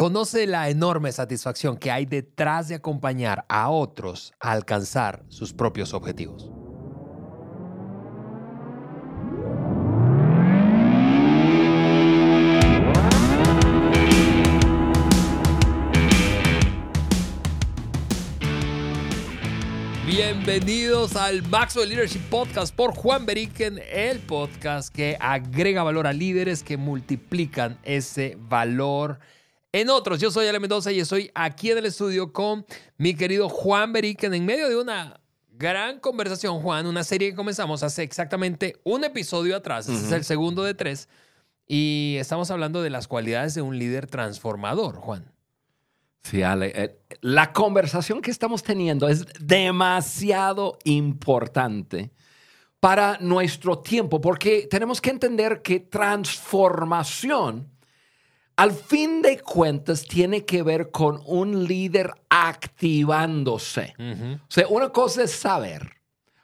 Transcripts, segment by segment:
Conoce la enorme satisfacción que hay detrás de acompañar a otros a alcanzar sus propios objetivos. Bienvenidos al Maxwell Leadership Podcast por Juan Beriken, el podcast que agrega valor a líderes que multiplican ese valor en otros. Yo soy Ale Mendoza y estoy aquí en el estudio con mi querido Juan Beriken en medio de una gran conversación, Juan, una serie que comenzamos hace exactamente un episodio atrás, este es el segundo de tres, y estamos hablando de las cualidades de un líder transformador, Juan. Sí, Ale. eh, la conversación que estamos teniendo es demasiado importante para nuestro tiempo, porque tenemos que entender que transformación, al fin de cuentas, tiene que ver con un líder activándose. O sea, una cosa es saber,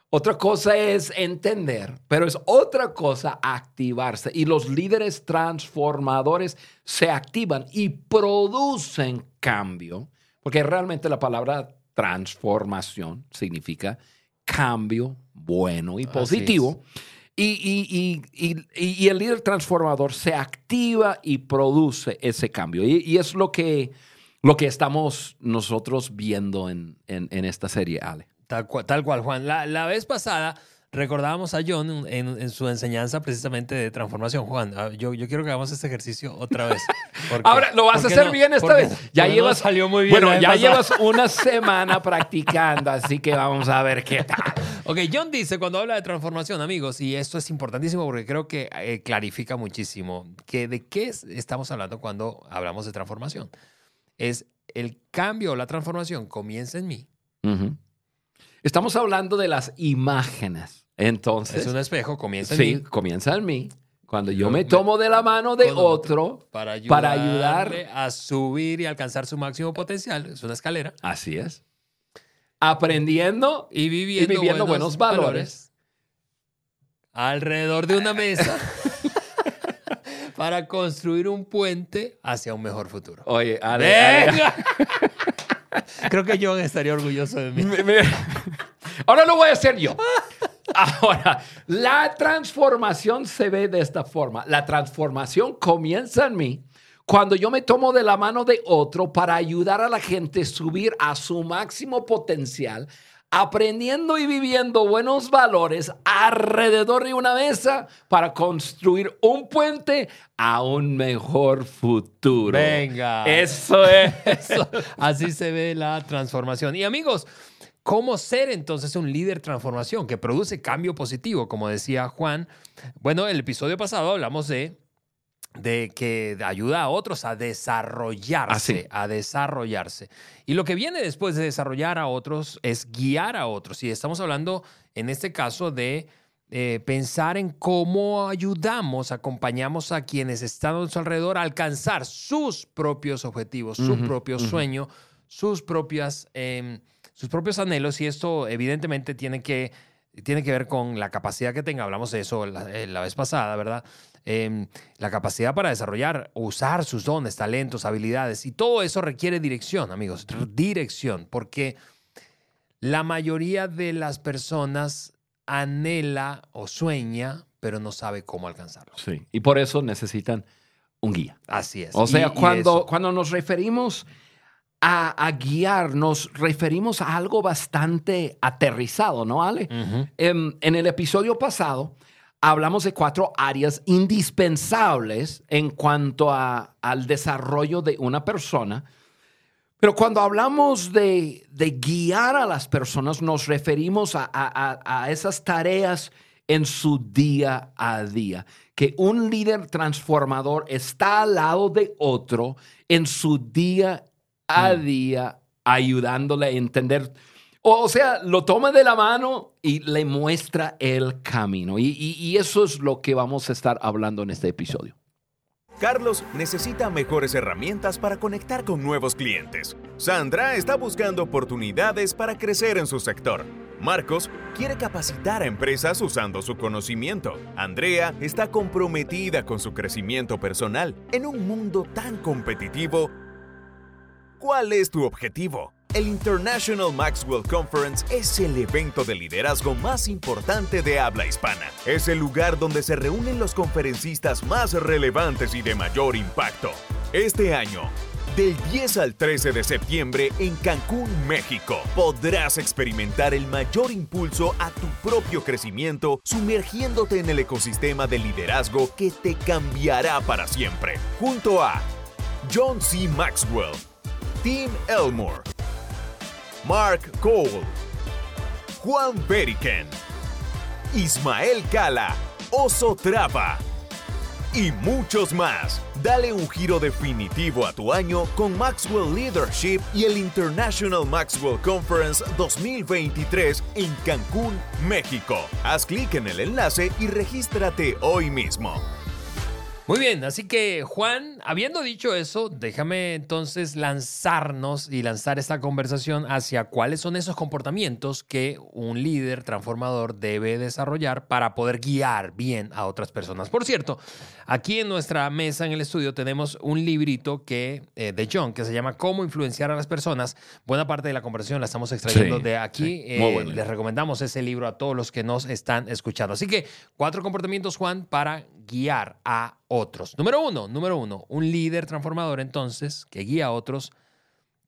otra cosa es entender, pero es otra cosa activarse. Y los líderes transformadores se activan y producen cambio, porque realmente la palabra transformación significa cambio bueno y positivo. Y, y- y- y- el líder transformador se activa y produce ese cambio. Y, es lo que, lo que estamos nosotros viendo en, en- en esta serie, Ale. Tal cual, tal cual, Juan. La, la vez pasada recordábamos a John en, en su enseñanza precisamente de transformación. Juan, ah, yo, yo quiero que hagamos este ejercicio otra vez. porque- Ahora lo vas a hacer no- bien esta porque- vez. Ya no llevas salió muy bien. Bueno, vez ya pasada. llevas una semana practicando, así que vamos a ver qué tal. Ok, John dice cuando habla de transformación, amigos, y esto es importantísimo porque creo que eh, clarifica muchísimo que de qué es- estamos hablando cuando hablamos de transformación. Es el cambio o la transformación comienza en mí. Estamos hablando de las imágenes. Entonces, Es un espejo, comienza en sí, mí. comienza en mí. Cuando yo Yo me me- tomo de la mano de otro, Para, para ayudarle ayudar. a subir y alcanzar su máximo potencial. Es una escalera. así es. Aprendiendo Y viviendo, Y viviendo buenos valores. alrededor de una mesa para construir un puente hacia un mejor futuro. Oye, Ale, Ale, ¡Venga! Creo que John estaría orgulloso de mí. Me- me- Ahora lo voy a hacer yo. Ahora, la transformación se ve de esta forma. La transformación comienza en mí cuando yo me tomo de la mano de otro para ayudar a la gente a subir a su máximo potencial, aprendiendo y viviendo buenos valores alrededor de una mesa para construir un puente a un mejor futuro. Venga. Eso es. Eso, así se ve la transformación. Y amigos, ¿cómo ser entonces un líder transformación que produce cambio positivo? Como decía Juan. Bueno, el episodio pasado hablamos de, de que ayuda a otros a desarrollarse, Así. a desarrollarse. Y lo que viene después de desarrollar a otros es guiar a otros. Y estamos hablando en este caso de eh, pensar en cómo ayudamos, acompañamos a quienes están a nuestro alrededor a alcanzar sus propios objetivos, su propio sueño, sus propias, em, sus propios anhelos. Y esto evidentemente tiene que, tiene que ver con la capacidad que tenga. Hablamos de eso la, eh, la vez pasada, ¿verdad? Em, la capacidad para desarrollar, usar sus dones, talentos, habilidades. Y todo eso requiere dirección, amigos. Dirección, porque la mayoría de las personas anhela o sueña, pero no sabe cómo alcanzarlo. Sí. Y por eso necesitan un guía. Así es. O sea, y cuando, cuando nos referimos a, a guiar, nos referimos a algo bastante aterrizado, ¿no, Ale? Ujú. Em, en el episodio pasado hablamos de cuatro áreas indispensables en cuanto a- al desarrollo de una persona. Pero cuando hablamos de, de guiar a las personas, nos referimos a, a- a- a esas tareas en su día a día. Que un líder transformador está al lado de otro en su día a día, ayudándole a entender. O, o sea, lo toma de la mano y le muestra el camino. Y, y- y eso es lo que vamos a estar hablando en este episodio. Carlos necesita mejores herramientas para conectar con nuevos clientes. Sandra está buscando oportunidades para crecer en su sector. Marcos quiere capacitar a empresas usando su conocimiento. Andrea está comprometida con su crecimiento personal. En un mundo tan competitivo, ¿Cuál es tu objetivo? El International Maxwell Conference es el evento de liderazgo más importante de habla hispana. Es el lugar donde se reúnen los conferencistas más relevantes y de mayor impacto. Este año, del 10 al 13 de septiembre en Cancún, México, podrás experimentar el mayor impulso a tu propio crecimiento sumergiéndote en el ecosistema de liderazgo que te cambiará para siempre. Junto a John C. Maxwell, Tim Elmore, Mark Cole, Juan Beriken, Ismael Cala, Oso Trapa y muchos más. Dale un giro definitivo a tu año con Maxwell Leadership y el International Maxwell Conference 2023 en Cancún, México. Haz clic en el enlace y regístrate hoy mismo. Muy bien, así que Juan, habiendo dicho eso, déjame entonces lanzarnos y lanzar esta conversación hacia cuáles son esos comportamientos que un líder transformador debe desarrollar para poder guiar bien a otras personas. Por cierto, aquí en nuestra mesa en el estudio tenemos un librito que, eh, de John que se llama Cómo influenciar a las personas. Buena parte de la conversación la estamos extrayendo Sí, de aquí. sí. Eh, bueno. les recomendamos ese libro a todos los que nos están escuchando. Así que cuatro comportamientos, Juan, para guiar a otros. Número uno, número uno, un líder transformador entonces que guía a otros,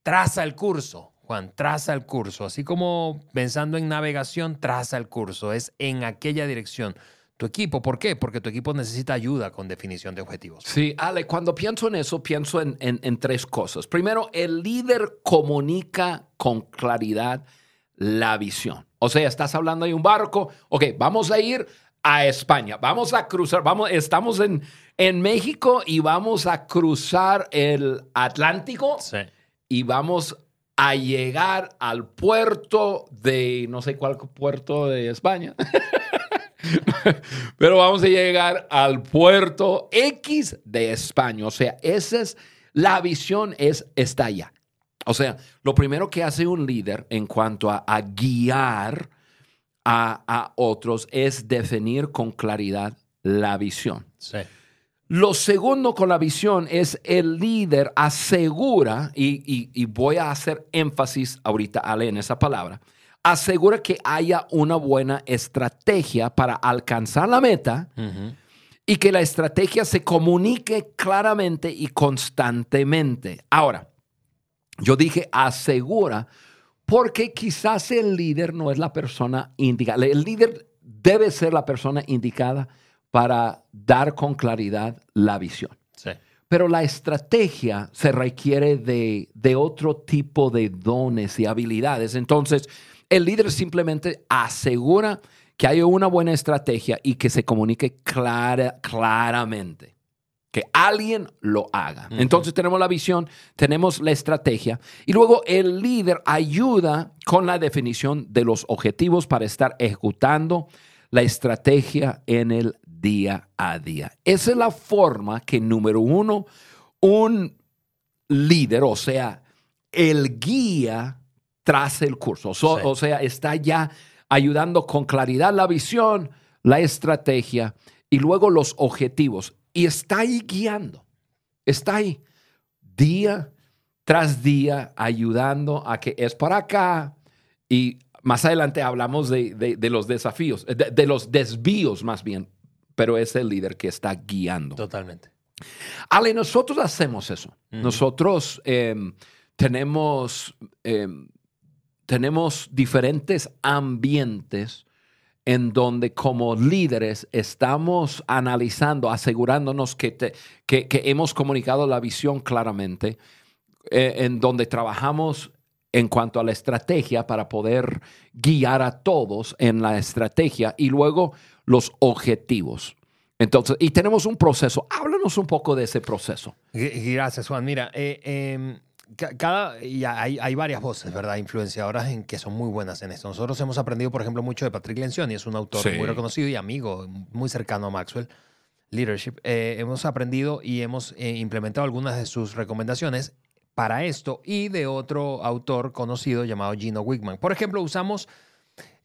traza el curso. Juan, traza el curso. Así como pensando en navegación, traza el curso. Es en aquella dirección. Tu equipo, ¿por qué? Porque tu equipo necesita ayuda con definición de objetivos. Sí, Ale, cuando pienso en eso, pienso en, en- en tres cosas. Primero, el líder comunica con claridad la visión. O sea, estás hablando de un barco, ok, vamos a ir a España, vamos a cruzar, vamos, estamos en, en México y vamos a cruzar el Atlántico Sí. y vamos a llegar al puerto de, no sé cuál puerto de España, pero vamos a llegar al puerto X de España. O sea, esa es la visión, es, está allá. O sea, lo primero que hace un líder en cuanto a, a guiar a, a otros es definir con claridad la visión. Sí. Lo segundo con la visión es el líder asegura, y, y- y voy a hacer énfasis ahorita, Ale, en esa palabra, asegura que haya una buena estrategia para alcanzar la meta y que la estrategia se comunique claramente y constantemente. Ahora, yo dije asegura porque quizás el líder no es la persona indicada. El líder debe ser la persona indicada para dar con claridad la visión. Sí. Pero la estrategia se requiere de, de otro tipo de dones y habilidades. Entonces, el líder simplemente asegura que haya una buena estrategia y que se comunique clara- claramente. Que alguien lo haga. Entonces tenemos la visión, tenemos la estrategia y luego el líder ayuda con la definición de los objetivos para estar ejecutando la estrategia en el día a día. Esa es la forma que, número uno, un líder, o sea, el guía, traza el curso. So- Sí. O sea, está ya ayudando con claridad la visión, la estrategia y luego los objetivos. Y está ahí guiando. Está ahí día tras día ayudando a que es para acá. Y más adelante hablamos de, de- de los desafíos, de, de los desvíos más bien, pero es el líder que está guiando. Totalmente. Ale, nosotros hacemos eso. Nosotros em, tenemos, em, tenemos diferentes ambientes en donde como líderes estamos analizando, asegurándonos que, que- hemos comunicado la visión claramente, eh, en donde trabajamos en cuanto a la estrategia para poder guiar a todos en la estrategia y luego los objetivos. Entonces, y tenemos un proceso. Háblanos un poco de ese proceso. Gracias, Juan. Mira, eh, em, cada, y hay, hay varias voces, ¿verdad? Influenciadoras en que son muy buenas en esto. Nosotros hemos aprendido, por ejemplo, mucho de Patrick Lencioni, es un autor Sí. muy reconocido y amigo, muy cercano a Maxwell Leadership. Eh, hemos aprendido y hemos eh, implementado algunas de sus recomendaciones para esto y de otro autor conocido llamado Gino Wickman. Por ejemplo, usamos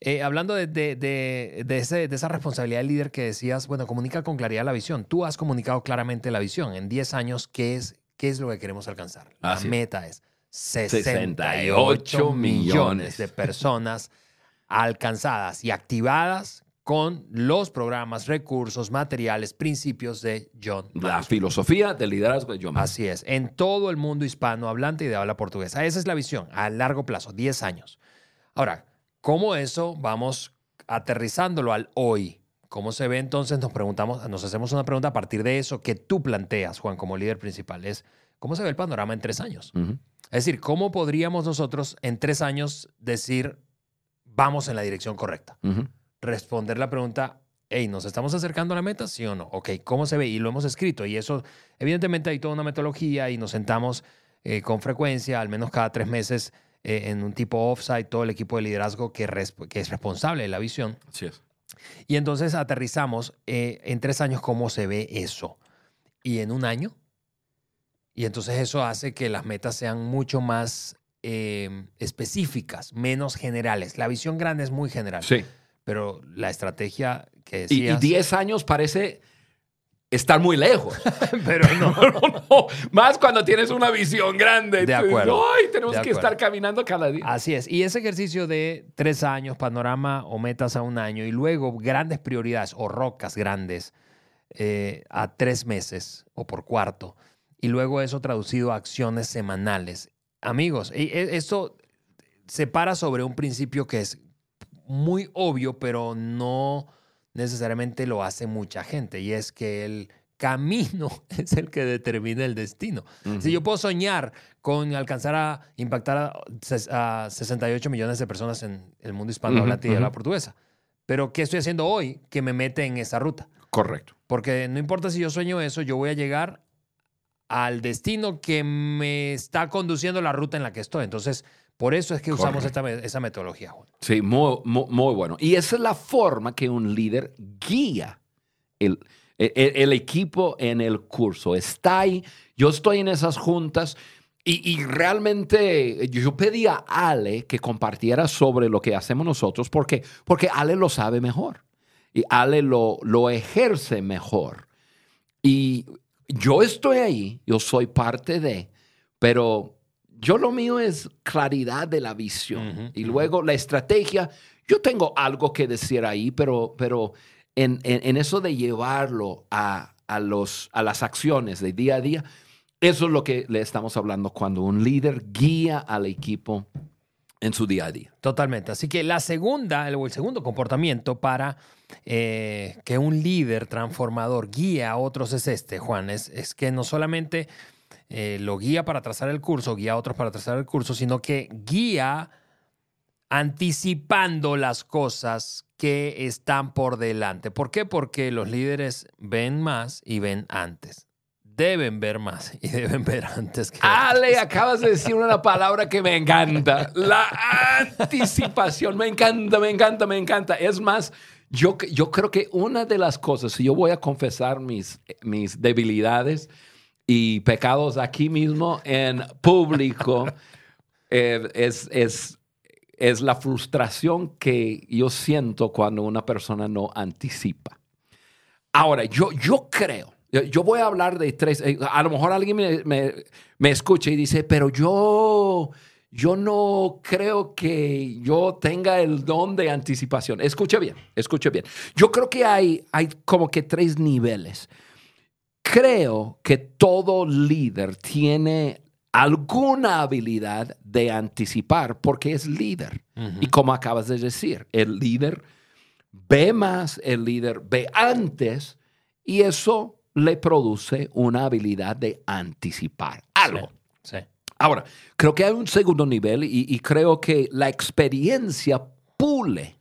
eh, hablando de, de- de- de ese- de esa responsabilidad del líder que decías, bueno, comunica con claridad la visión. Tú has comunicado claramente la visión. En 10 años, ¿qué es, qué es lo que queremos alcanzar? La Así es. meta es. 68 millones de personas alcanzadas y activadas con los programas, recursos, materiales, principios de John. La Maxwell. filosofía del liderazgo de John Maxwell. Así es, en todo el mundo hispano hablante y de habla portuguesa. Esa es la visión a largo plazo, 10 años. Ahora, ¿cómo eso vamos aterrizándolo al hoy? ¿Cómo se ve entonces? Nos preguntamos, nos hacemos una pregunta a partir de eso que tú planteas, Juan, como líder principal. Es, ¿cómo se ve el panorama en tres años? Ujú. Es decir, ¿cómo podríamos nosotros en tres años decir, vamos en la dirección correcta? Ujú. responder la pregunta, hey, ¿nos estamos acercando a la meta? ¿Sí o no? Ok, ¿cómo se ve? Y lo hemos escrito. Y eso, evidentemente, hay toda una metodología y nos sentamos eh, con frecuencia, al menos cada tres meses, eh, en un tipo offsite, todo el equipo de liderazgo que, que es responsable de la visión. Así es. Y entonces aterrizamos eh, en tres años cómo se ve eso. Y en un año. Y entonces eso hace que las metas sean mucho más eh, específicas, menos generales. La visión grande es muy general. Sí. Pero la estrategia que Y, y decías... 10 años parece estar muy lejos. pero no. No, no, Más cuando tienes una visión grande. De acuerdo. Ay, tenemos De que acuerdo. estar caminando cada día. Así es. Y ese ejercicio de tres años, panorama o metas a un año, y luego grandes prioridades o rocas grandes eh, a tres meses o por cuarto, y luego eso traducido a acciones semanales. Amigos, y e- esto se para sobre un principio que es muy obvio, pero no necesariamente lo hace mucha gente, y es que el camino es el que determina el destino. Si yo puedo soñar con alcanzar a impactar a, a 68 millones de personas en el mundo hispanohablante Ujú, y de la portuguesa. Pero ¿qué estoy haciendo hoy que me mete en esa ruta? Correcto. Porque no importa si yo sueño eso, yo voy a llegar al destino que me está conduciendo la ruta en la que estoy. Entonces, por eso es que usamos esta, esa metodología. Juan. Sí, muy, muy, muy bueno. Y esa es la forma que un líder guía el, el- el equipo en el curso. Está ahí, yo estoy en esas juntas y, y realmente yo pedí a Ale que compartiera sobre lo que hacemos nosotros porque, porque Ale lo sabe mejor y Ale lo, lo ejerce mejor. Y yo estoy ahí, yo soy parte de, pero yo lo mío es claridad de la visión. Y luego la estrategia, yo tengo algo que decir ahí, pero, pero en, en- en eso de llevarlo a, a los, a las acciones de día a día, eso es lo que le estamos hablando cuando un líder guía al equipo en su día a día. Totalmente. Así que la segunda, el segundo comportamiento para eh, que un líder transformador guíe a otros es este, Juan. Es, es que no solamente eh, lo guía para trazar el curso, guía a otros para trazar el curso, sino que guía anticipando las cosas que están por delante. ¿Por qué? Porque los líderes ven más y ven antes. Deben ver más y deben ver antes que Ale, acabas de decir una palabra que me encanta. La anticipación. Me encanta, me encanta, me encanta. Es más, yo, yo creo que una de las cosas, si yo voy a confesar mis, mis debilidades y pecados aquí mismo en público, eh, es, es, es la frustración que yo siento cuando una persona no anticipa. Ahora, yo, yo creo, yo, voy a hablar de tres, eh, a lo mejor alguien me, me, me escucha y dice, pero yo, yo no creo que yo tenga el don de anticipación. Escuche bien, escuche bien. Yo creo que hay, hay como que tres niveles. Creo que todo líder tiene alguna habilidad de anticipar porque es líder. Y como acabas de decir, el líder ve más, el líder ve antes y eso le produce una habilidad de anticipar algo. Sí. Ahora, creo que hay un segundo nivel y, y creo que la experiencia pule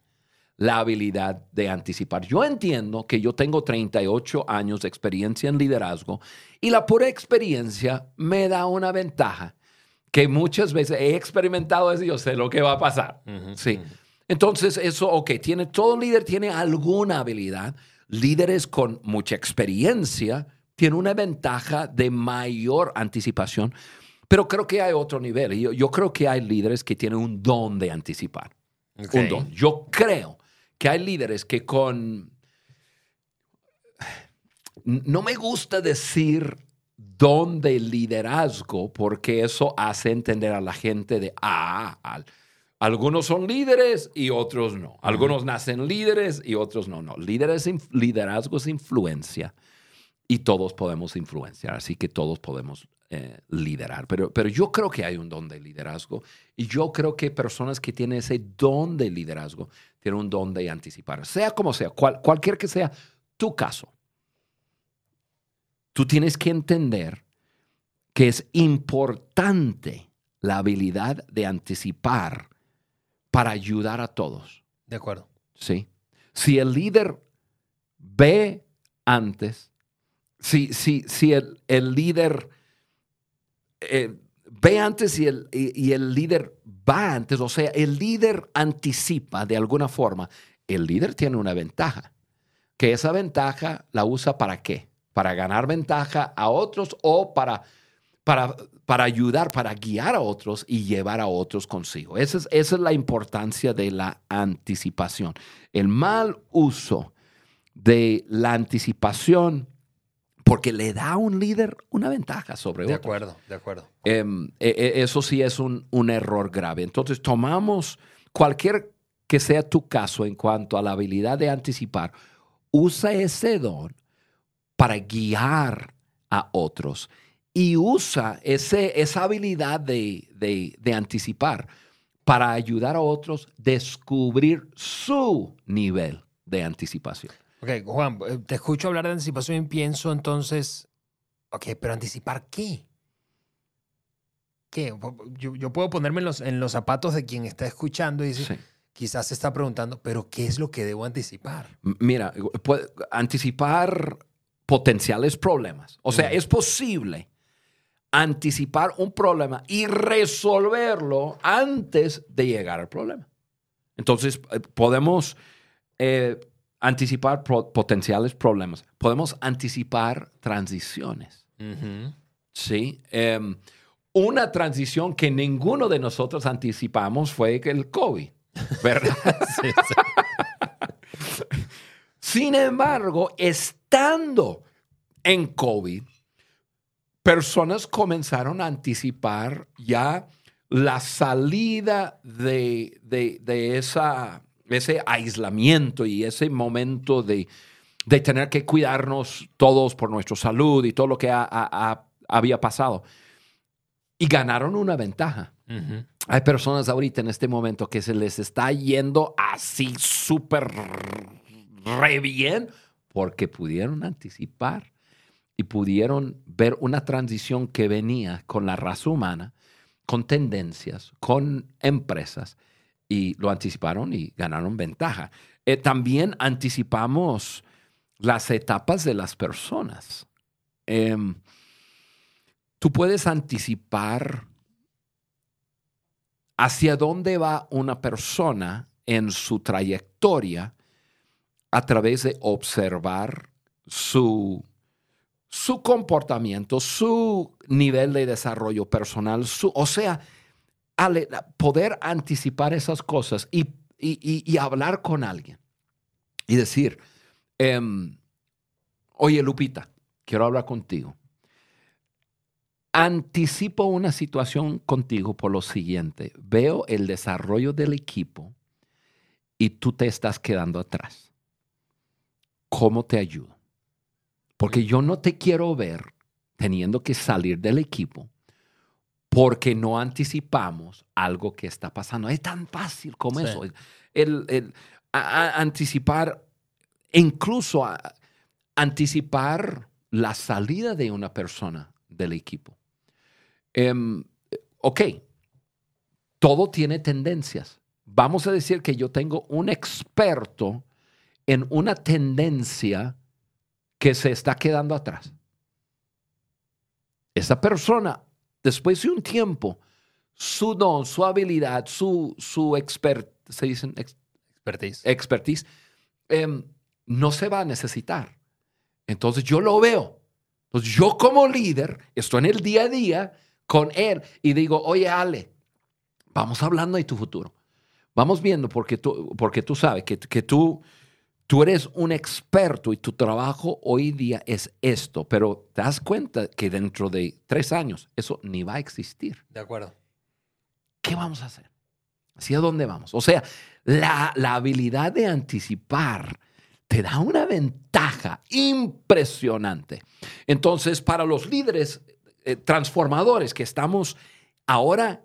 la habilidad de anticipar. Yo entiendo que yo tengo 38 años de experiencia en liderazgo y la pura experiencia me da una ventaja que muchas veces he experimentado eso y yo sé lo que va a pasar. Sí. Entonces, eso, ok, tiene, todo líder tiene alguna habilidad. Líderes con mucha experiencia tienen una ventaja de mayor anticipación, pero creo que hay otro nivel. Yo, yo creo que hay líderes que tienen un don de anticipar. Un don. Yo creo que hay líderes que con... No me gusta decir don de liderazgo porque eso hace entender a la gente de, ah, algunos son líderes y otros no. Algunos nacen líderes y otros no. No, líderes, liderazgo es influencia y todos podemos influenciar, así que todos podemos eh, liderar. Pero, pero yo creo que hay un don de liderazgo y yo creo que personas que tienen ese don de liderazgo tienen un don de anticipar, sea como sea, cualquier que sea tu caso. Tú tienes que entender que es importante la habilidad de anticipar para ayudar a todos. De acuerdo. Sí. Si el líder ve antes, si, si, si el, el líder eh, ve antes y el, y, el líder va antes, o sea, el líder anticipa de alguna forma, el líder tiene una ventaja, que esa ventaja la usa para qué? Para ganar ventaja a otros o para, para, para ayudar, para guiar a otros y llevar a otros consigo. Esa es, esa es la importancia de la anticipación. El mal uso de la anticipación porque le da a un líder una ventaja sobre otro. De acuerdo, de acuerdo. Em, e, e, eso sí es un, un, error grave. Entonces, tomamos cualquier que sea tu caso en cuanto a la habilidad de anticipar, usa ese don para guiar a otros y usa ese, esa habilidad de, de, de anticipar para ayudar a otros a descubrir su nivel de anticipación. Ok, Juan, eh, te escucho hablar de anticipación y pienso entonces, ok, pero anticipar qué? ¿Qué? Yo, puedo ponerme en los, en los, zapatos de quien está escuchando y decir, quizás se está preguntando, pero ¿qué es lo que debo anticipar? Mira, anticipar potenciales problemas. O sea, es posible anticipar un problema y resolverlo antes de llegar al problema. Entonces, eh, podemos eh, anticipar potenciales problemas. Podemos anticipar transiciones. Sí. Em, una transición que ninguno de nosotros anticipamos fue el COVID, ¿verdad? Sin embargo, estando en COVID, personas comenzaron a anticipar ya la salida de, de esa ese aislamiento y ese momento de, tener que cuidarnos todos por nuestra salud y todo lo que había pasado. Y ganaron una ventaja. Hay personas ahorita en este momento que se les está yendo así súper re bien porque pudieron anticipar y pudieron ver una transición que venía con la raza humana, con tendencias, con empresas y lo anticiparon y ganaron ventaja. Eh, también anticipamos las etapas de las personas. Em, tú puedes anticipar hacia dónde va una persona en su trayectoria a través de observar su, su comportamiento, su nivel de desarrollo personal, su, o sea, poder anticipar esas cosas y, hablar con alguien y decir, em, oye Lupita, quiero hablar contigo. Anticipo una situación contigo por lo siguiente. Veo el desarrollo del equipo y tú te estás quedando atrás. ¿Cómo te ayudo? Porque yo no te quiero ver teniendo que salir del equipo porque no anticipamos algo que está pasando. Es tan fácil como eso. El, anticipar, incluso anticipar la salida de una persona del equipo. Em, ok, todo tiene tendencias. Vamos a decir que yo tengo un experto en una tendencia que se está quedando atrás. Esa persona después de un tiempo, su don, su habilidad, su, su ¿se dicen? expertise, expertise em, no se va a necesitar. Entonces yo lo veo. Entonces yo como líder estoy en el día a día con él y digo, oye Ale, vamos hablando de tu futuro. Vamos viendo porque tú, porque tú sabes que, que tú Tú eres un experto y tu trabajo hoy día es esto, pero te das cuenta que dentro de tres años eso ni va a existir. De acuerdo. ¿Qué vamos a hacer? ¿Hacia dónde vamos? O sea, la, la habilidad de anticipar te da una ventaja impresionante. Entonces, para los líderes eh, transformadores que estamos ahora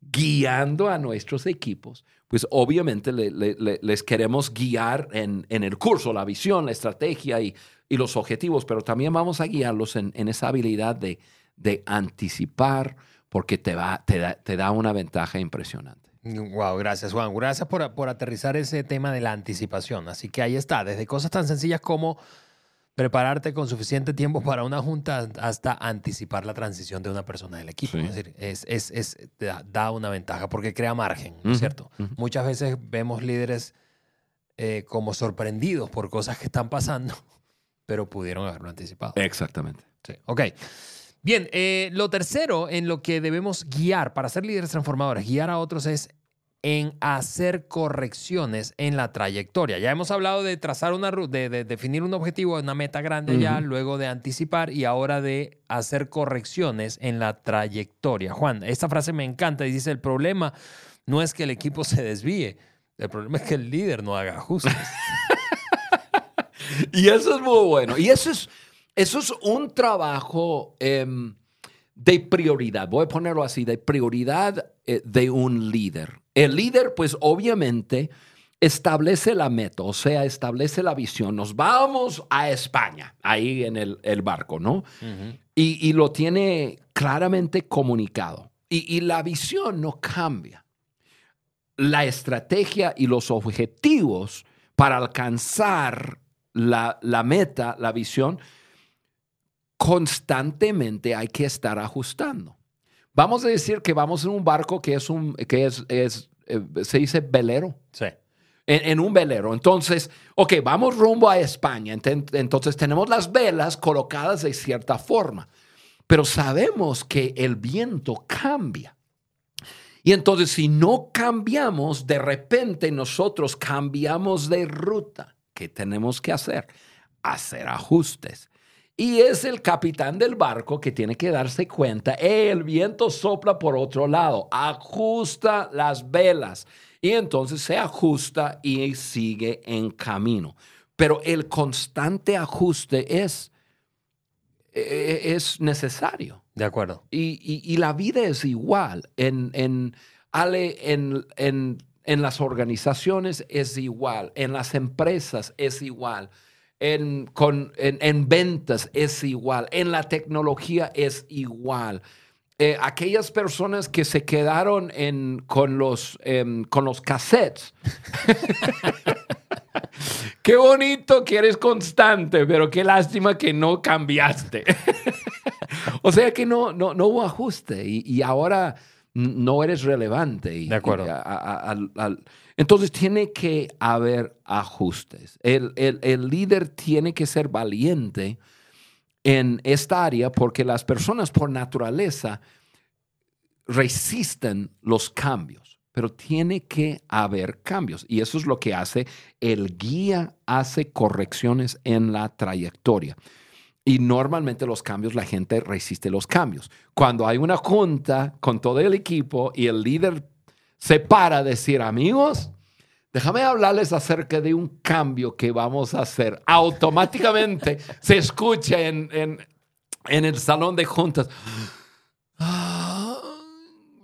guiando a nuestros equipos, pues obviamente le- le- le- les queremos guiar en, en el curso, la visión, la estrategia y, y los objetivos, pero también vamos a guiarlos en, en esa habilidad de, de anticipar, porque te, va, te, da, te da una ventaja impresionante. Wow, gracias Juan. Gracias por, por aterrizar ese tema de la anticipación. Así que ahí está, desde cosas tan sencillas como prepararte con suficiente tiempo para una junta hasta anticipar la transición de una persona del equipo. Sí. Es decir, es, es- es- da, da una ventaja porque crea margen, ¿no es cierto? Muchas veces vemos líderes eh, como sorprendidos por cosas que están pasando, pero pudieron haberlo anticipado. Exactamente. Sí, ok. Bien, eh, lo tercero en lo que debemos guiar para ser líderes transformadores, guiar a otros es en hacer correcciones en la trayectoria. Ya hemos hablado de trazar una ruta, de, de definir un objetivo, una meta grande ya, luego de anticipar y ahora de hacer correcciones en la trayectoria. Juan, esta frase me encanta y dice, el problema no es que el equipo se desvíe, el problema es que el líder no haga ajustes. Y eso es muy bueno. Y eso es, eso es un trabajo em, de prioridad. Voy a ponerlo así, de prioridad eh, de un líder. El líder, pues obviamente, establece la meta, o sea, establece la visión. Nos vamos a España, ahí en el, el barco, ¿no? Y, y lo tiene claramente comunicado. Y, y la visión no cambia. La estrategia y los objetivos para alcanzar la, la meta, la visión, constantemente hay que estar ajustando. Vamos a decir que vamos en un barco que es un, que es, es eh, se dice velero Sí. en, en un velero. Entonces, ok, vamos rumbo a España. Entonces tenemos las velas colocadas de cierta forma, pero sabemos que el viento cambia. Y entonces si no cambiamos, de repente nosotros cambiamos de ruta. ¿Qué tenemos que hacer? Hacer ajustes. Y es el capitán del barco que tiene que darse cuenta, "Eh, el viento sopla por otro lado, ajusta las velas. Y entonces se ajusta y sigue en camino. Pero el constante ajuste es, eh, es necesario. De acuerdo. Y, y- y la vida es igual. En, en, Ale, en, en- en las organizaciones es igual. En las empresas es igual. En, con, en, en ventas es igual. En la tecnología es igual. Eh, aquellas personas que se quedaron en, con, los, em, con los cassettes. Qué bonito que eres constante, pero qué lástima que no cambiaste. o sea que no, no, no hubo ajuste y, y ahora no eres relevante. Y- De acuerdo. y a- a- al- al- entonces tiene que haber ajustes. El, el- el líder tiene que ser valiente en esta área porque las personas por naturaleza resisten los cambios, pero tiene que haber cambios. Y eso es lo que hace el guía, hace correcciones en la trayectoria. Y normalmente los cambios, la gente resiste los cambios. Cuando hay una junta con todo el equipo y el líder se para a decir, amigos, déjame hablarles acerca de un cambio que vamos a hacer. Automáticamente se escucha en, en- en el salón de juntas. "Ah,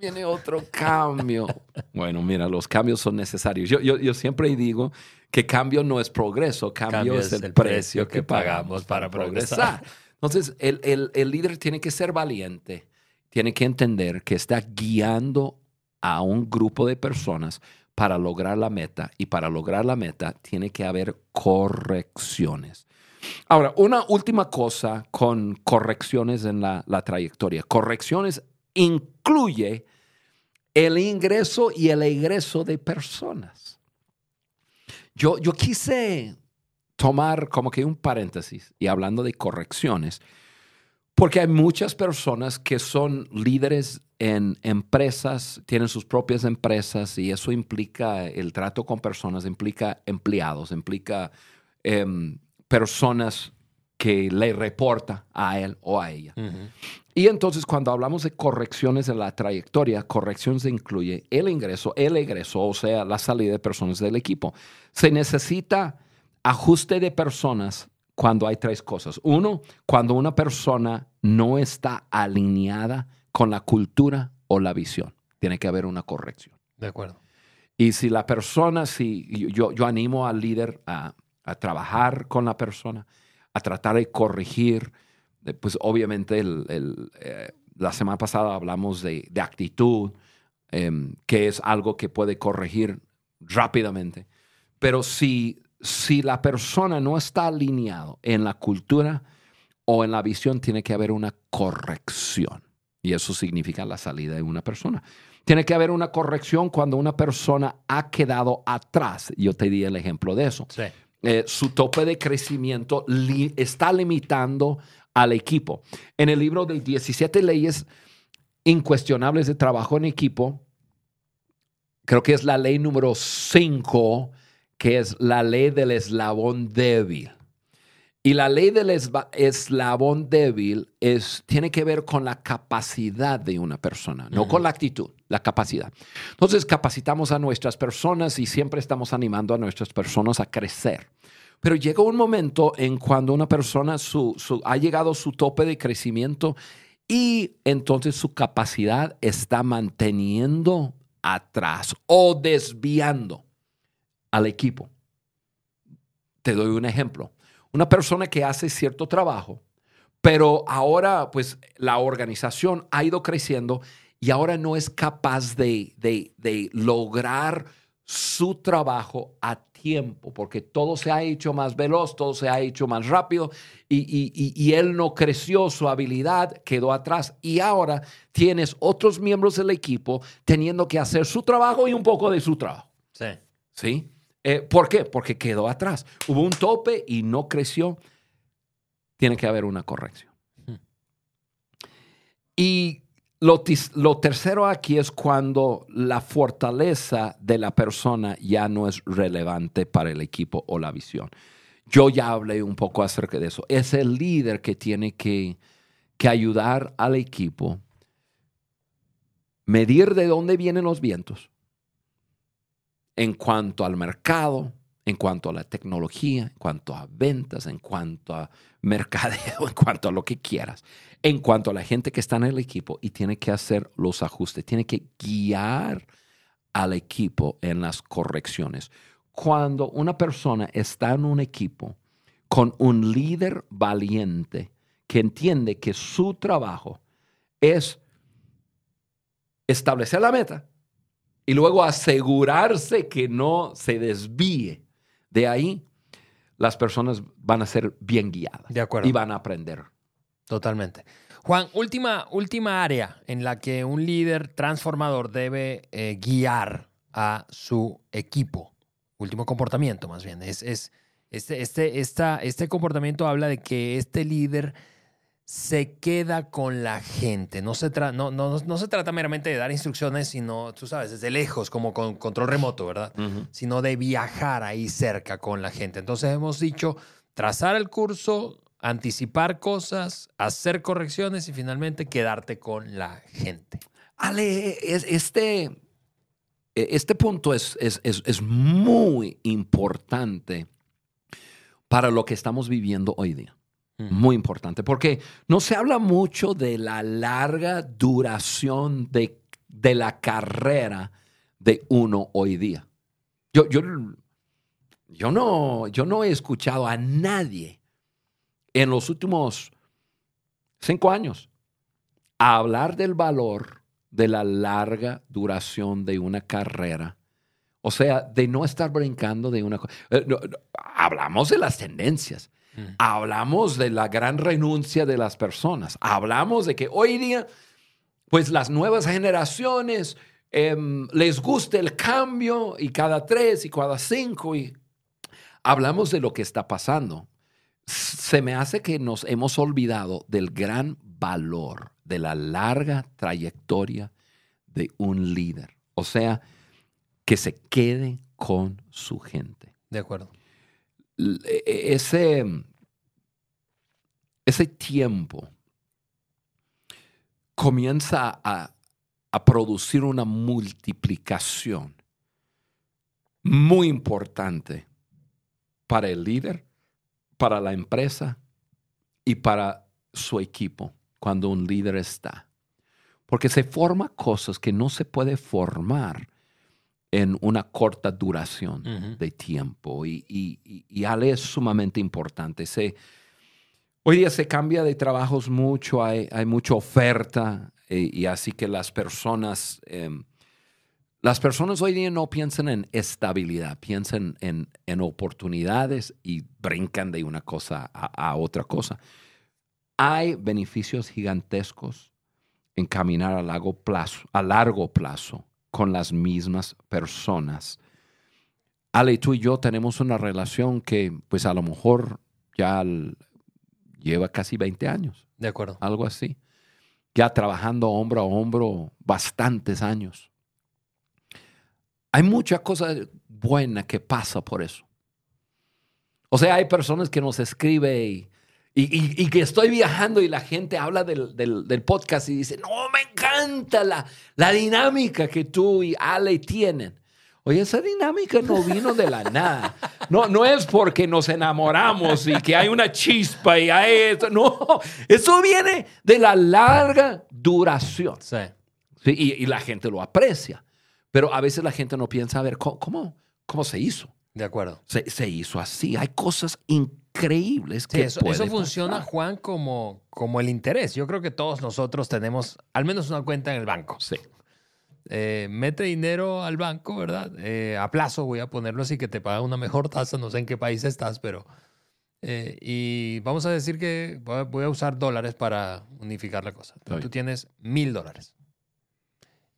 viene otro cambio. Bueno, mira, los cambios son necesarios. Yo, yo, yo siempre digo que cambio no es progreso, cambio, es el, precio que pagamos para progresar. Entonces, el, el- el líder tiene que ser valiente, tiene que entender que está guiando a un grupo de personas para lograr la meta y para lograr la meta tiene que haber correcciones. Ahora, una última cosa con correcciones en la, la trayectoria. Correcciones incluye el ingreso y el egreso de personas. Yo, yo quise tomar como que un paréntesis y hablando de correcciones, Porque hay muchas personas que son líderes en empresas, tienen sus propias empresas y eso implica el trato con personas, implica empleados, implica em, personas que le reporta a él o a ella. Y entonces cuando hablamos de correcciones de la trayectoria, correcciones incluye el ingreso, el egreso, o sea, la salida de personas del equipo. Se necesita ajuste de personas cuando hay tres cosas. Uno, cuando una persona no está alineada con la cultura o la visión. Tiene que haber una corrección. De acuerdo. Y si la persona, si yo, yo animo al líder a, trabajar con la persona, a tratar de corregir, eh, pues obviamente el, eh, la semana pasada hablamos de, actitud, em, que es algo que puede corregir rápidamente. Pero si, si la persona no está alineado en la cultura o en la visión, tiene que haber una corrección. Y eso significa la salida de una persona. Tiene que haber una corrección cuando una persona ha quedado atrás. Yo te di el ejemplo de eso. Eh, su tope de crecimiento está limitando al equipo. En el libro de 17 leyes incuestionables de trabajo en equipo, creo que es la ley número 5, que es la ley del eslabón débil. Y la ley del eslabón débil es, tiene que ver con la capacidad de una persona, no con la actitud, la capacidad. Entonces capacitamos a nuestras personas y siempre estamos animando a nuestras personas a crecer. Pero llega un momento en cuando una persona ha llegado a su tope de crecimiento y entonces su capacidad está manteniendo atrás o desviando al equipo. Te doy un ejemplo una persona que hace cierto trabajo, pero ahora pues la organización ha ido creciendo y ahora no es capaz de, lograr su trabajo a tiempo, porque todo se ha hecho más veloz, todo se ha hecho más rápido y, y, él no creció, su habilidad quedó atrás y ahora tienes otros miembros del equipo teniendo que hacer su trabajo y un poco de su trabajo. Sí. ¿Sí? Eh, ¿Por qué? Porque quedó atrás. Hubo un tope y no creció. Tiene que haber una corrección. Y lo, lo, tercero aquí es cuando la fortaleza de la persona ya no es relevante para el equipo o la visión. Yo ya hablé un poco acerca de eso. Es el líder que tiene que, que ayudar al equipo, medir de dónde vienen los vientos, en cuanto al mercado, en cuanto a la tecnología, en cuanto a ventas, en cuanto a mercadeo, en cuanto a lo que quieras, en cuanto a la gente que está en el equipo y tiene que hacer los ajustes, tiene que guiar al equipo en las correcciones. Cuando una persona está en un equipo con un líder valiente que entiende que su trabajo es establecer la meta, y luego asegurarse que no se desvíe de ahí, las personas van a ser bien guiadas. De acuerdo. Y van a aprender. Totalmente. Juan, última, última área en la que un líder transformador debe eh, guiar a su equipo. Último comportamiento, más bien. Es, es este, este, esta, este comportamiento habla de que este líder se queda con la gente. No se, no, no, se trata meramente de dar instrucciones, sino, tú sabes, desde lejos, como con control remoto, ¿verdad? Sino de viajar ahí cerca con la gente. Entonces hemos dicho, trazar el curso, anticipar cosas, hacer correcciones y finalmente quedarte con la gente. Ale, este, e, este punto es, es, es muy importante para lo que estamos viviendo hoy día. Muy importante, porque no se habla mucho de la larga duración de, la carrera de uno hoy día. Yo, yo, yo, no, yo no he escuchado a nadie en los últimos cinco años hablar del valor de la larga duración de una carrera. O sea, de no estar brincando de una cosa. Eh, hablamos de las tendencias Mm. Hablamos de la gran renuncia de las personas. Hablamos de que hoy día, pues las nuevas generaciones em, les gusta el cambio y cada tres y cada cinco. Y hablamos de lo que está pasando. se me hace que nos hemos olvidado del gran valor de la larga trayectoria de un líder. O sea, que se quede con su gente. De acuerdo. E, ese, ese tiempo comienza a, a producir una multiplicación muy importante para el líder, para la empresa y para su equipo cuando un líder está. Porque se forma cosas que no se puede formar en una corta duración de tiempo. Y, y, Ale es sumamente importante. Se, hoy día se cambia de trabajos mucho, hay, hay mucha oferta eh, y así que las personas, em, las personas hoy día no piensan en estabilidad, piensan en, en oportunidades y brincan de una cosa a otra cosa. Hay beneficios gigantescos en caminar a largo plazo, a largo plazo con las mismas personas. Ale, tú y yo tenemos una relación que pues a lo mejor ya lleva casi 20 años. De acuerdo. Algo así. Ya trabajando hombro a hombro bastantes años. Hay mucha cosa buena que pasa por eso. O sea, hay personas que nos escriben y y, que estoy viajando y la gente habla del, podcast y dice, no, me encanta la, la dinámica que tú y Ale tienen. Oye, esa dinámica no vino de la nada. No, no es porque nos enamoramos y que hay una chispa y hay esto. No, eso viene de la larga duración. Sí. y, la gente lo aprecia. Pero a veces la gente no piensa, a ver, ¿cómo, cómo, se hizo? De acuerdo. Se, se hizo así. Hay cosas increíbles increíbles que eso, eso funciona, Juan, como, como el interés. Yo creo que todos nosotros tenemos al menos una cuenta en el banco. Sí. Eh, mete dinero al banco, ¿verdad? Eh, a plazo, voy a ponerlo así, que te paga una mejor tasa. No sé en qué país estás, pero... Eh, y vamos a decir que voy a usar dólares para unificar la cosa. Tú tienes mil dólares.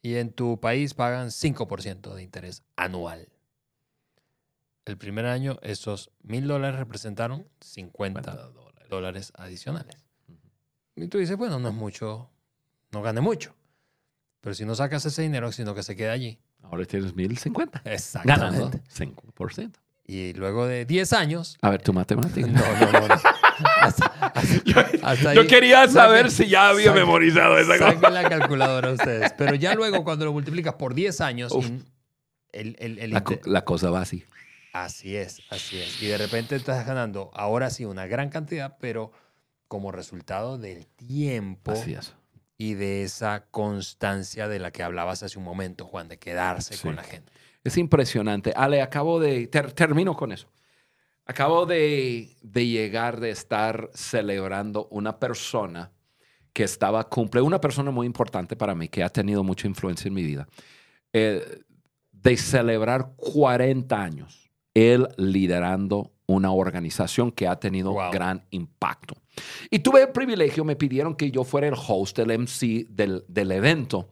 Y en tu país pagan 5% de interés anual el primer año esos mil dólares representaron 50 dólares. adicionales. Y tú dices, bueno, no es mucho, no gane mucho. Pero si no sacas ese dinero, sino que se queda allí. Ahora tienes 1050. Exactamente. Ganando 5%. Y luego de 10 años. A ver, tu matemática. No, no, no. yo, quería saber si ya había memorizado esa cosa. La calculadora ustedes. Pero ya luego, cuando lo multiplicas por 10 años, el, el, la, la, cosa va así. Así es, así es. Y de repente estás ganando ahora sí una gran cantidad, pero como resultado del tiempo y de esa constancia de la que hablabas hace un momento, Juan, de quedarse con la gente. Es impresionante. Ale, acabo de, termino con eso. Acabo de, llegar de estar celebrando una persona que estaba, cumple, una persona muy importante para mí, que ha tenido mucha influencia en mi vida, eh, de celebrar 40 años él liderando una organización que ha tenido gran impacto. Y tuve el privilegio, me pidieron que yo fuera el host, el MC del, evento.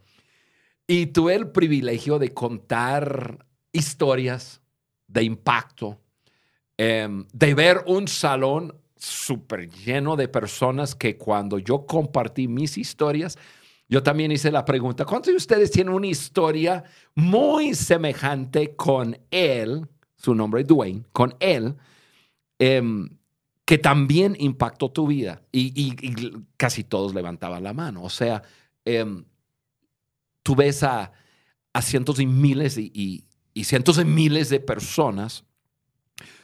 Y tuve el privilegio de contar historias de impacto, em, de ver un salón súper lleno de personas que cuando yo compartí mis historias, yo también hice la pregunta, ¿cuántos de ustedes tienen una historia muy semejante con él? Su nombre es Dwayne, con él, em, que también impactó tu vida. Y, casi todos levantaban la mano. O sea, em, tú ves a, cientos y miles y, cientos de miles de personas,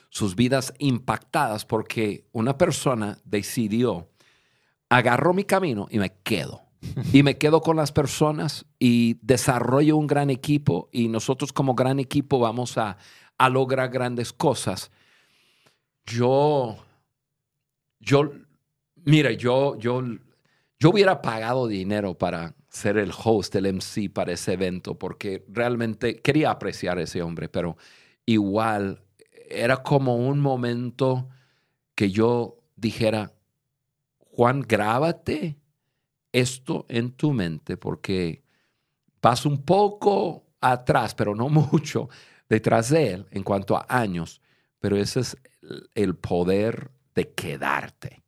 sus vidas impactadas porque una persona decidió, agarró mi camino y me quedo. y me quedo con las personas y desarrollo un gran equipo y nosotros como gran equipo vamos a, a lograr grandes cosas. Yo, yo, mira, yo, yo, yo hubiera pagado dinero para ser el host, el MC para ese evento, porque realmente quería apreciar a ese hombre, pero igual era como un momento que yo dijera, Juan, grábate esto en tu mente, porque vas un poco atrás, pero no mucho, detrás de él en cuanto a años, pero ese es el poder de quedarte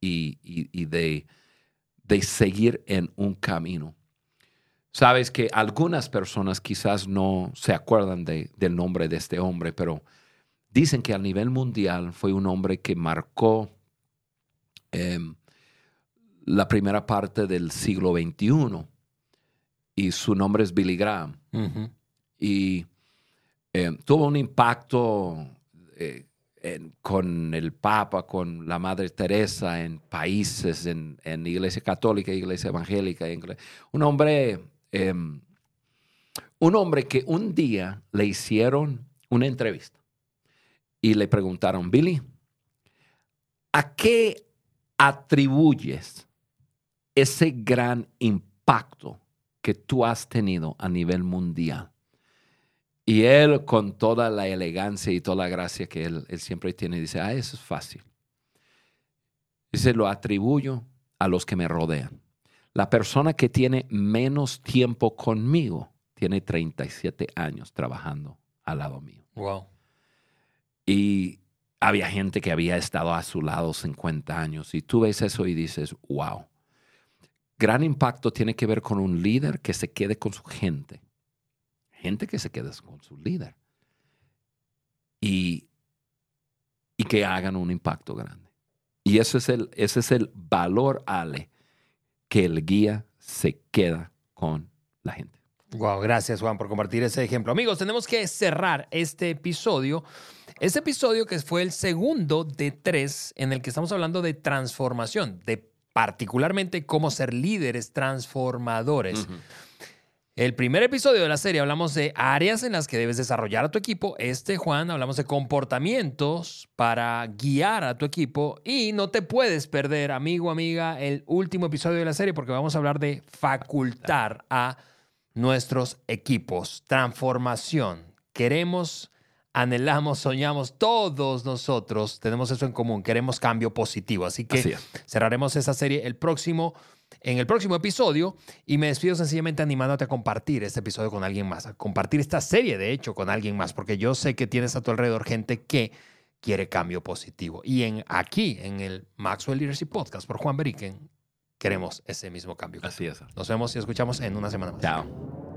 y, y- y de, de seguir en un camino. Sabes que algunas personas quizás no se acuerdan de- del nombre de este hombre, pero dicen que a nivel mundial fue un hombre que marcó em, la primera parte del siglo XXI y su nombre es Billy Graham y eh, tuvo un impacto eh, con el Papa, con la Madre Teresa en países, en, Iglesia Católica, Iglesia Evangélica. Un hombre, eh, un hombre que un día le hicieron una entrevista y le preguntaron, Billy, ¿a qué atribuyes ese gran impacto que tú has tenido a nivel mundial? Y él, con toda la elegancia y toda la gracia que él, él siempre tiene, dice, ah, eso es fácil. Dice, lo atribuyo a los que me rodean. La persona que tiene menos tiempo conmigo tiene 37 años trabajando al lado mío. Wow. Y había gente que había estado a su lado 50 años. Y tú ves eso y dices, wow. Gran impacto tiene que ver con un líder que se quede con su gente. Gente que se quede con su líder. Y, y que hagan un impacto grande. Y ese es el, ese es el valor, Ale, que el guía se queda con la gente. Wow, gracias Juan por compartir ese ejemplo. Amigos, tenemos que cerrar este episodio. Este episodio que fue el segundo de tres en el que estamos hablando de transformación, de particularmente cómo ser líderes transformadores. El primer episodio de la serie hablamos de áreas en las que debes desarrollar a tu equipo. Este, Juan, hablamos de comportamientos para guiar a tu equipo. Y no te puedes perder, amigo, amiga, el último episodio de la serie porque vamos a hablar de facultar a nuestros equipos. Transformación. Queremos, anhelamos, soñamos, todos nosotros tenemos eso en común. Queremos cambio positivo. Así que Así cerraremos esa serie el próximo, en el próximo episodio. Y me despido sencillamente animándote a compartir este episodio con alguien más. A compartir esta serie, de hecho, con alguien más. Porque yo sé que tienes a tu alrededor gente que quiere cambio positivo. Y en, aquí, en el Maxwell Leadership Podcast por Juan Beriken, queremos ese mismo cambio. Así es. Nos vemos y escuchamos en una semana más. Chao.